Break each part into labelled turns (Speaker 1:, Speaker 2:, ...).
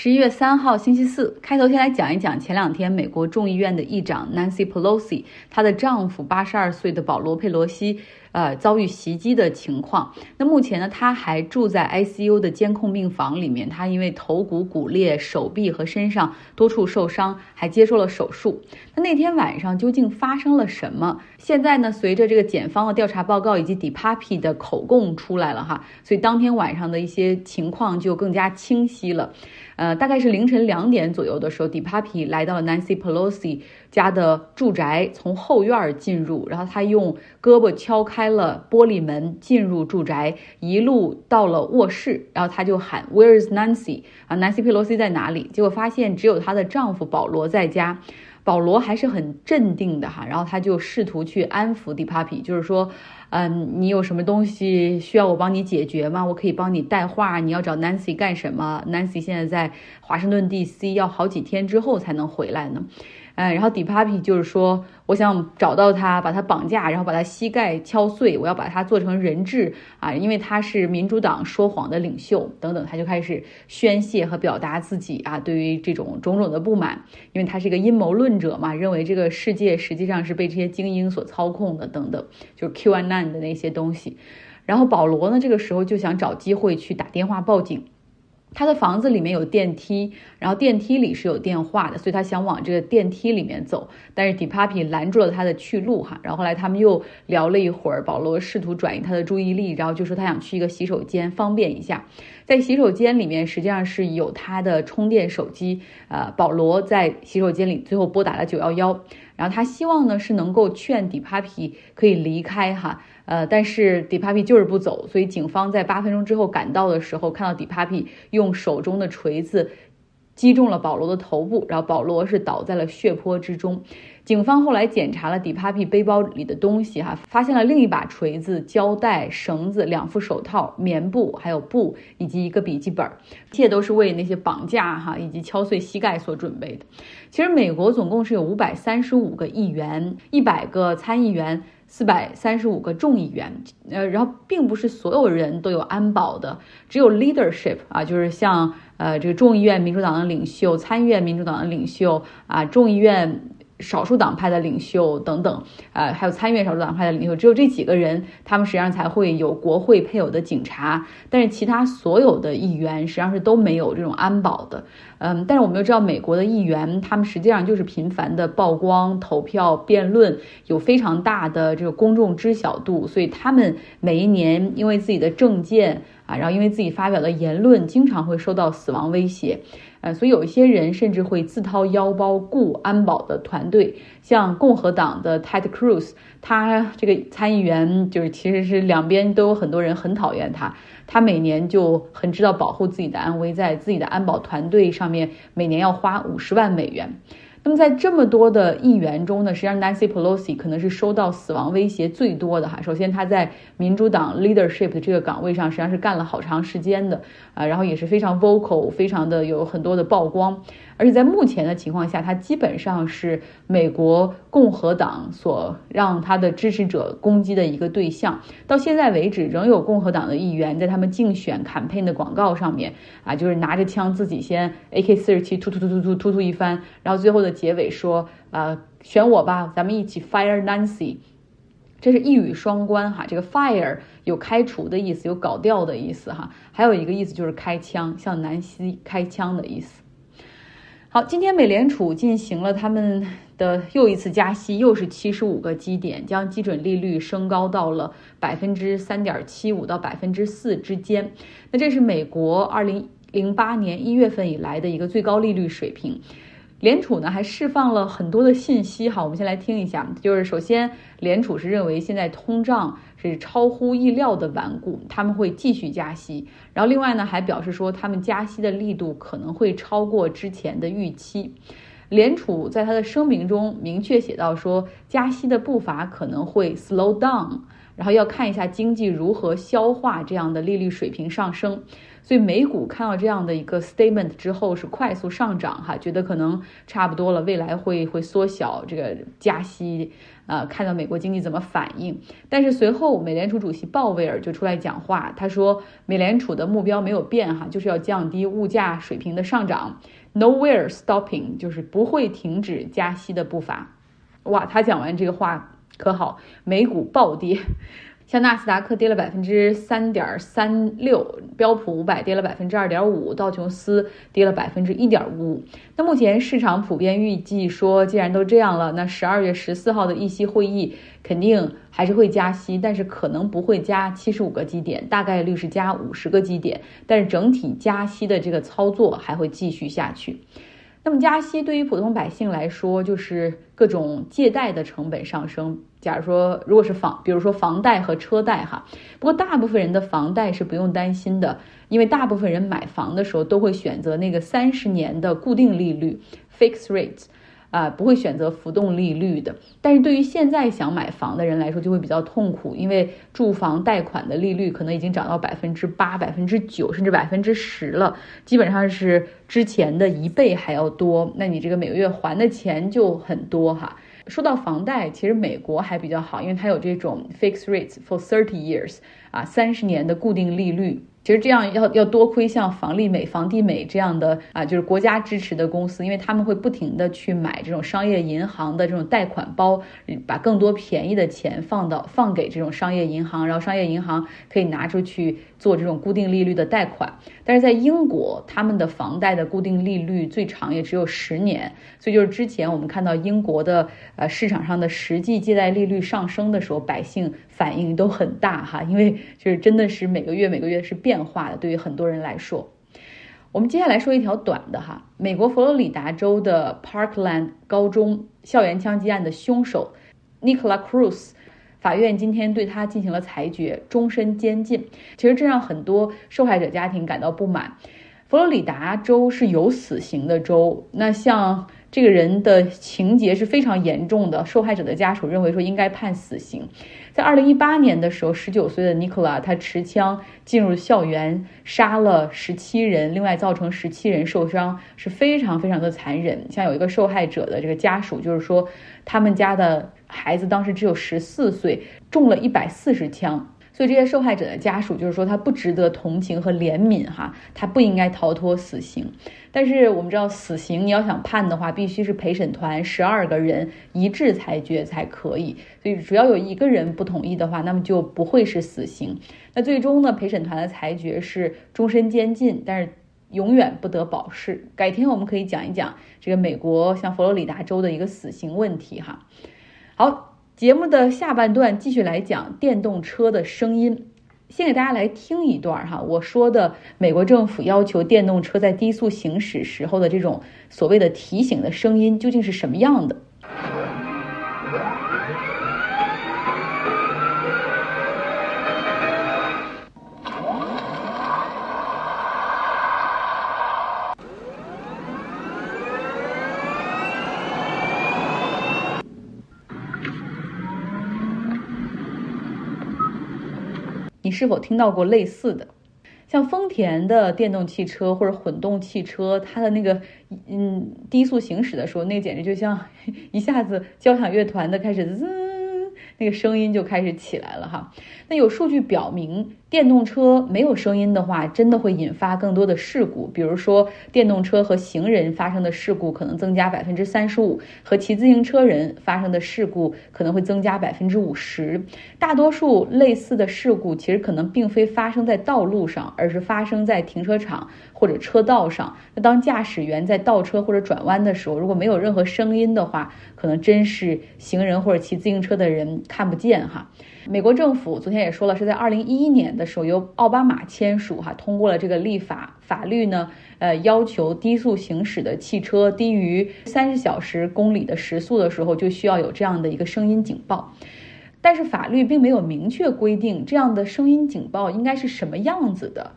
Speaker 1: 十一月三号星期四，开头先来讲一讲前两天美国众议院的议长 Nancy Pelosi，她的丈夫八十二岁的保罗·佩罗西。呃，遭遇袭击的情况。那目前呢，他还住在 ICU 的监控病房里面。他因为头骨骨裂，手臂和身上多处受伤，还接受了手术。那那天晚上究竟发生了什么？现在呢，随着这个检方的调查报告以及 DiPapi 的口供出来了哈，所以当天晚上的一些情况就更加清晰了。呃，大概是凌晨两点左右的时候，DiPapi 来到了 Nancy Pelosi 家的住宅，从后院进入，然后他用胳膊敲开了玻璃门，进入住宅，一路到了卧室，然后他就喊 Where is Nancy？啊，Nancy P 罗西在哪里？结果发现只有她的丈夫保罗在家。保罗还是很镇定的哈，然后他就试图去安抚 DiPapi，就是说，嗯，你有什么东西需要我帮你解决吗？我可以帮你带话。你要找 Nancy 干什么？Nancy 现在在华盛顿 DC，要好几天之后才能回来呢。嗯，然后 DiPapi 就是说，我想找到他，把他绑架，然后把他膝盖敲碎，我要把他做成人质啊，因为他是民主党说谎的领袖等等，他就开始宣泄和表达自己啊对于这种种种的不满，因为他是一个阴谋论者嘛，认为这个世界实际上是被这些精英所操控的等等，就是 QAnon 的那些东西。然后保罗呢，这个时候就想找机会去打电话报警。他的房子里面有电梯，然后电梯里是有电话的，所以他想往这个电梯里面走，但是 DiPapi 拦住了他的去路哈。然后后来他们又聊了一会儿，保罗试图转移他的注意力，然后就说他想去一个洗手间方便一下，在洗手间里面实际上是有他的充电手机，呃，保罗在洗手间里最后拨打了九幺幺，然后他希望呢是能够劝 d 帕 p a p 可以离开哈。呃，但是 d 帕 p a p 就是不走，所以警方在八分钟之后赶到的时候，看到 d 帕 p a p 用手中的锤子击中了保罗的头部，然后保罗是倒在了血泊之中。警方后来检查了 DiPapi 背包里的东西，哈，发现了另一把锤子、胶带、绳子、两副手套、棉布，还有布以及一个笔记本，一切都是为那些绑架哈以及敲碎膝盖所准备的。其实美国总共是有五百三十五个议员，一百个参议员。四百三十五个众议员，呃，然后并不是所有人都有安保的，只有 leadership 啊，就是像呃这个众议院民主党的领袖、参议院民主党的领袖啊，众议院。少数党派的领袖等等，呃，还有参议院少数党派的领袖，只有这几个人，他们实际上才会有国会配有的警察。但是其他所有的议员实际上是都没有这种安保的。嗯，但是我们又知道，美国的议员他们实际上就是频繁的曝光、投票、辩论，有非常大的这个公众知晓度，所以他们每一年因为自己的政见啊，然后因为自己发表的言论，经常会受到死亡威胁。呃，所以有一些人甚至会自掏腰包雇安保的团队，像共和党的 Ted Cruz，他这个参议员就是其实是两边都有很多人很讨厌他，他每年就很知道保护自己的安危，在自己的安保团队上面每年要花五十万美元。那么在这么多的议员中呢，实际上 Nancy Pelosi 可能是收到死亡威胁最多的哈。首先，他在民主党 leadership 的这个岗位上实际上是干了好长时间的啊，然后也是非常 vocal，非常的有很多的曝光。而且在目前的情况下，他基本上是美国共和党所让他的支持者攻击的一个对象。到现在为止，仍有共和党的议员在他们竞选 campaign 的广告上面啊，就是拿着枪自己先 AK 四十七突突突突突突突一番，然后最后的结尾说啊，选我吧，咱们一起 fire Nancy。这是一语双关哈，这个 fire 有开除的意思，有搞掉的意思哈，还有一个意思就是开枪，向南希开枪的意思。好，今天美联储进行了他们的又一次加息，又是七十五个基点，将基准利率升高到了百分之三点七五到百分之四之间。那这是美国二零零八年一月份以来的一个最高利率水平。联储呢还释放了很多的信息，哈，我们先来听一下。就是首先，联储是认为现在通胀是超乎意料的顽固，他们会继续加息。然后另外呢，还表示说他们加息的力度可能会超过之前的预期。联储在他的声明中明确写到说，加息的步伐可能会 slow down。然后要看一下经济如何消化这样的利率水平上升。所以美股看到这样的一个 statement 之后是快速上涨哈，觉得可能差不多了，未来会会缩小这个加息，呃，看到美国经济怎么反应。但是随后美联储主席鲍威尔就出来讲话，他说美联储的目标没有变哈，就是要降低物价水平的上涨，nowhere stopping，就是不会停止加息的步伐。哇，他讲完这个话可好，美股暴跌。像纳斯达克跌了百分之三点三六，标普五百跌了百分之二点五，道琼斯跌了百分之一点五五。那目前市场普遍预计说，既然都这样了，那十二月十四号的议息会议肯定还是会加息，但是可能不会加七十五个基点，大概率是加五十个基点，但是整体加息的这个操作还会继续下去。那么加息对于普通百姓来说，就是各种借贷的成本上升。假如说，如果是房，比如说房贷和车贷哈，不过大部分人的房贷是不用担心的，因为大部分人买房的时候都会选择那个三十年的固定利率 （fixed rate）。啊，不会选择浮动利率的。但是对于现在想买房的人来说，就会比较痛苦，因为住房贷款的利率可能已经涨到百分之八、百分之九，甚至百分之十了，基本上是之前的一倍还要多。那你这个每个月还的钱就很多哈。说到房贷，其实美国还比较好，因为它有这种 fixed rates for thirty years，啊，三十年的固定利率。其实这样要要多亏像房利美、房地美这样的啊，就是国家支持的公司，因为他们会不停的去买这种商业银行的这种贷款包，把更多便宜的钱放到放给这种商业银行，然后商业银行可以拿出去做这种固定利率的贷款。但是在英国，他们的房贷的固定利率最长也只有十年，所以就是之前我们看到英国的呃市场上的实际借贷利率上升的时候，百姓反应都很大哈，因为就是真的是每个月每个月是变。化的，对于很多人来说，我们接下来说一条短的哈。美国佛罗里达州的 Parkland 高中校园枪击案的凶手 Nicola Cruz，法院今天对他进行了裁决，终身监禁。其实这让很多受害者家庭感到不满。佛罗里达州是有死刑的州，那像。这个人的情节是非常严重的，受害者的家属认为说应该判死刑。在二零一八年的时候，十九岁的尼 l 拉他持枪进入校园，杀了十七人，另外造成十七人受伤，是非常非常的残忍。像有一个受害者的这个家属，就是说他们家的孩子当时只有十四岁，中了一百四十枪。所以这些受害者的家属就是说他不值得同情和怜悯哈，他不应该逃脱死刑。但是我们知道，死刑你要想判的话，必须是陪审团十二个人一致裁决才可以。所以只要有一个人不同意的话，那么就不会是死刑。那最终呢，陪审团的裁决是终身监禁，但是永远不得保释。改天我们可以讲一讲这个美国像佛罗里达州的一个死刑问题哈。好。节目的下半段继续来讲电动车的声音，先给大家来听一段哈，我说的美国政府要求电动车在低速行驶时候的这种所谓的提醒的声音究竟是什么样的。你是否听到过类似的？像丰田的电动汽车或者混动汽车，它的那个嗯低速行驶的时候，那简直就像 一下子交响乐团的开始滋。那个声音就开始起来了哈。那有数据表明，电动车没有声音的话，真的会引发更多的事故。比如说，电动车和行人发生的事故可能增加百分之三十五，和骑自行车人发生的事故可能会增加百分之五十。大多数类似的事故其实可能并非发生在道路上，而是发生在停车场或者车道上。那当驾驶员在倒车或者转弯的时候，如果没有任何声音的话，可能真是行人或者骑自行车的人。看不见哈，美国政府昨天也说了，是在二零一一年的时候由奥巴马签署哈通过了这个立法法律呢，呃要求低速行驶的汽车低于三十小时公里的时速的时候就需要有这样的一个声音警报，但是法律并没有明确规定这样的声音警报应该是什么样子的，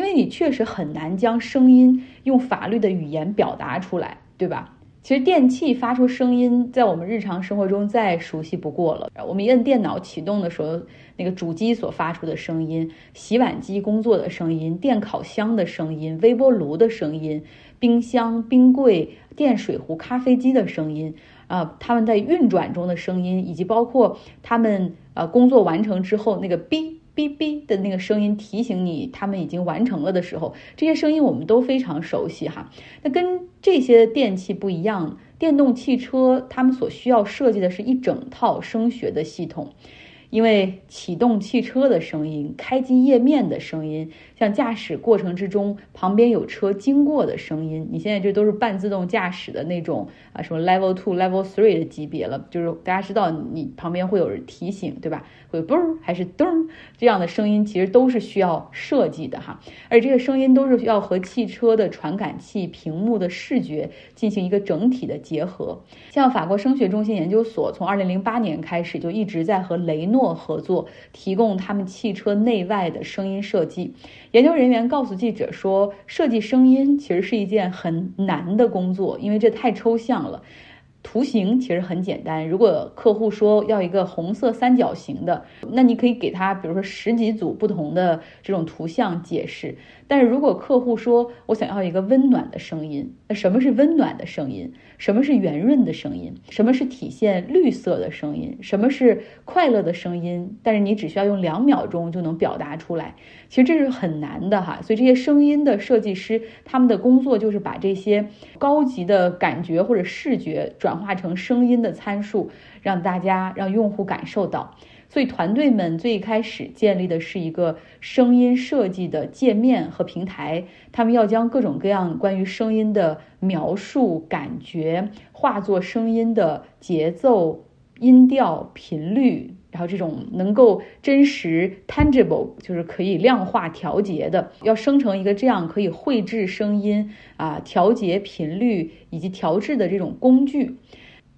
Speaker 1: 因为你确实很难将声音用法律的语言表达出来，对吧？其实电器发出声音，在我们日常生活中再熟悉不过了。我们一摁电脑启动的时候，那个主机所发出的声音，洗碗机工作的声音，电烤箱的声音，微波炉的声音，冰箱、冰柜、电水壶、咖啡机的声音，啊，他们在运转中的声音，以及包括他们呃工作完成之后那个哔。哔哔的那个声音提醒你他们已经完成了的时候，这些声音我们都非常熟悉哈。那跟这些电器不一样，电动汽车他们所需要设计的是一整套声学的系统。因为启动汽车的声音、开机页面的声音，像驾驶过程之中旁边有车经过的声音，你现在这都是半自动驾驶的那种啊，什么 Level Two、Level Three 的级别了，就是大家知道你旁边会有人提醒，对吧？会嘣还是噔这样的声音，其实都是需要设计的哈。而这个声音都是需要和汽车的传感器、屏幕的视觉进行一个整体的结合。像法国声学中心研究所从2008年开始就一直在和雷诺。合作提供他们汽车内外的声音设计。研究人员告诉记者说，设计声音其实是一件很难的工作，因为这太抽象了。图形其实很简单，如果客户说要一个红色三角形的，那你可以给他，比如说十几组不同的这种图像解释。但是如果客户说我想要一个温暖的声音，那什么是温暖的声音？什么是圆润的声音？什么是体现绿色的声音？什么是快乐的声音？但是你只需要用两秒钟就能表达出来，其实这是很难的哈。所以这些声音的设计师，他们的工作就是把这些高级的感觉或者视觉转转化成声音的参数，让大家让用户感受到。所以团队们最开始建立的是一个声音设计的界面和平台，他们要将各种各样关于声音的描述、感觉化作声音的节奏、音调、频率，然后这种能够真实 tangible，就是可以量化调节的，要生成一个这样可以绘制声音啊、调节频率以及调制的这种工具。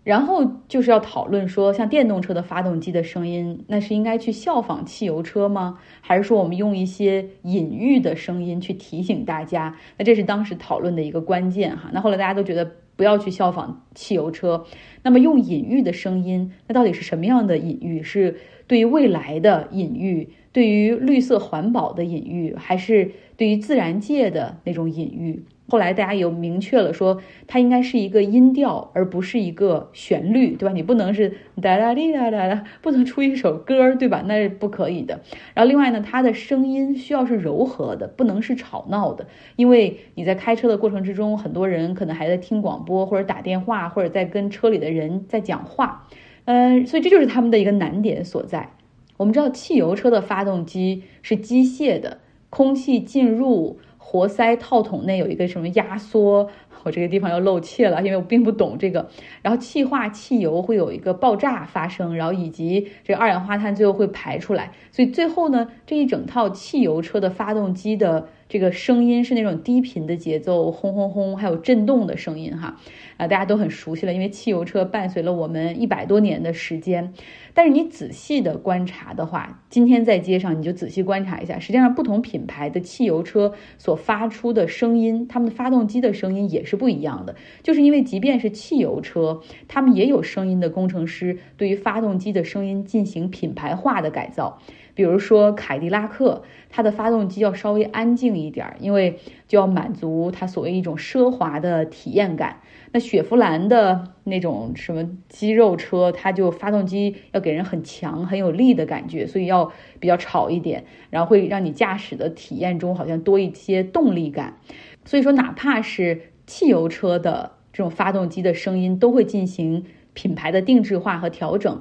Speaker 1: 然后就是要讨论说，像电动车的发动机的声音，那是应该去效仿汽油车吗？还是说我们用一些隐喻的声音去提醒大家？那这是当时讨论的一个关键哈。那后来大家都觉得不要去效仿汽油车，那么用隐喻的声音，那到底是什么样的隐喻？是对于未来的隐喻，对于绿色环保的隐喻，还是对于自然界的那种隐喻？后来大家有明确了说，它应该是一个音调，而不是一个旋律，对吧？你不能是哒哒滴哒哒哒，不能出一首歌，对吧？那是不可以的。然后另外呢，它的声音需要是柔和的，不能是吵闹的，因为你在开车的过程之中，很多人可能还在听广播或者打电话，或者在跟车里的人在讲话，嗯，所以这就是他们的一个难点所在。我们知道汽油车的发动机是机械的，空气进入。活塞套筒内有一个什么压缩？我这个地方又漏气了，因为我并不懂这个。然后气化汽油会有一个爆炸发生，然后以及这个二氧化碳最后会排出来。所以最后呢，这一整套汽油车的发动机的这个声音是那种低频的节奏，轰轰轰，还有震动的声音哈。啊，大家都很熟悉了，因为汽油车伴随了我们一百多年的时间。但是你仔细的观察的话，今天在街上你就仔细观察一下，实际上不同品牌的汽油车所发出的声音，他们的发动机的声音也是不一样的。就是因为即便是汽油车，他们也有声音的工程师对于发动机的声音进行品牌化的改造。比如说凯迪拉克，它的发动机要稍微安静一点，因为就要满足它所谓一种奢华的体验感。那雪佛兰的那种什么肌肉车，它就发动机要给人很强、很有力的感觉，所以要比较吵一点，然后会让你驾驶的体验中好像多一些动力感。所以说，哪怕是汽油车的这种发动机的声音，都会进行品牌的定制化和调整。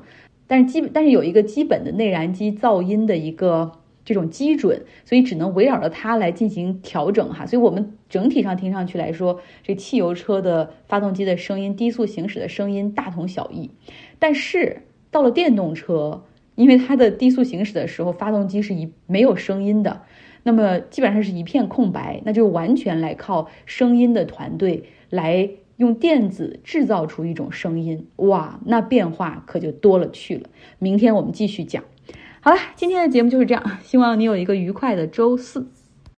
Speaker 1: 但是基本但是有一个基本的内燃机噪音的一个。这种基准，所以只能围绕着它来进行调整哈。所以我们整体上听上去来说，这汽油车的发动机的声音、低速行驶的声音大同小异。但是到了电动车，因为它的低速行驶的时候，发动机是一没有声音的，那么基本上是一片空白，那就完全来靠声音的团队来用电子制造出一种声音。哇，那变化可就多了去了。明天我们继续讲。好了，今天的节目就是这样，希望你有一个愉快的周四。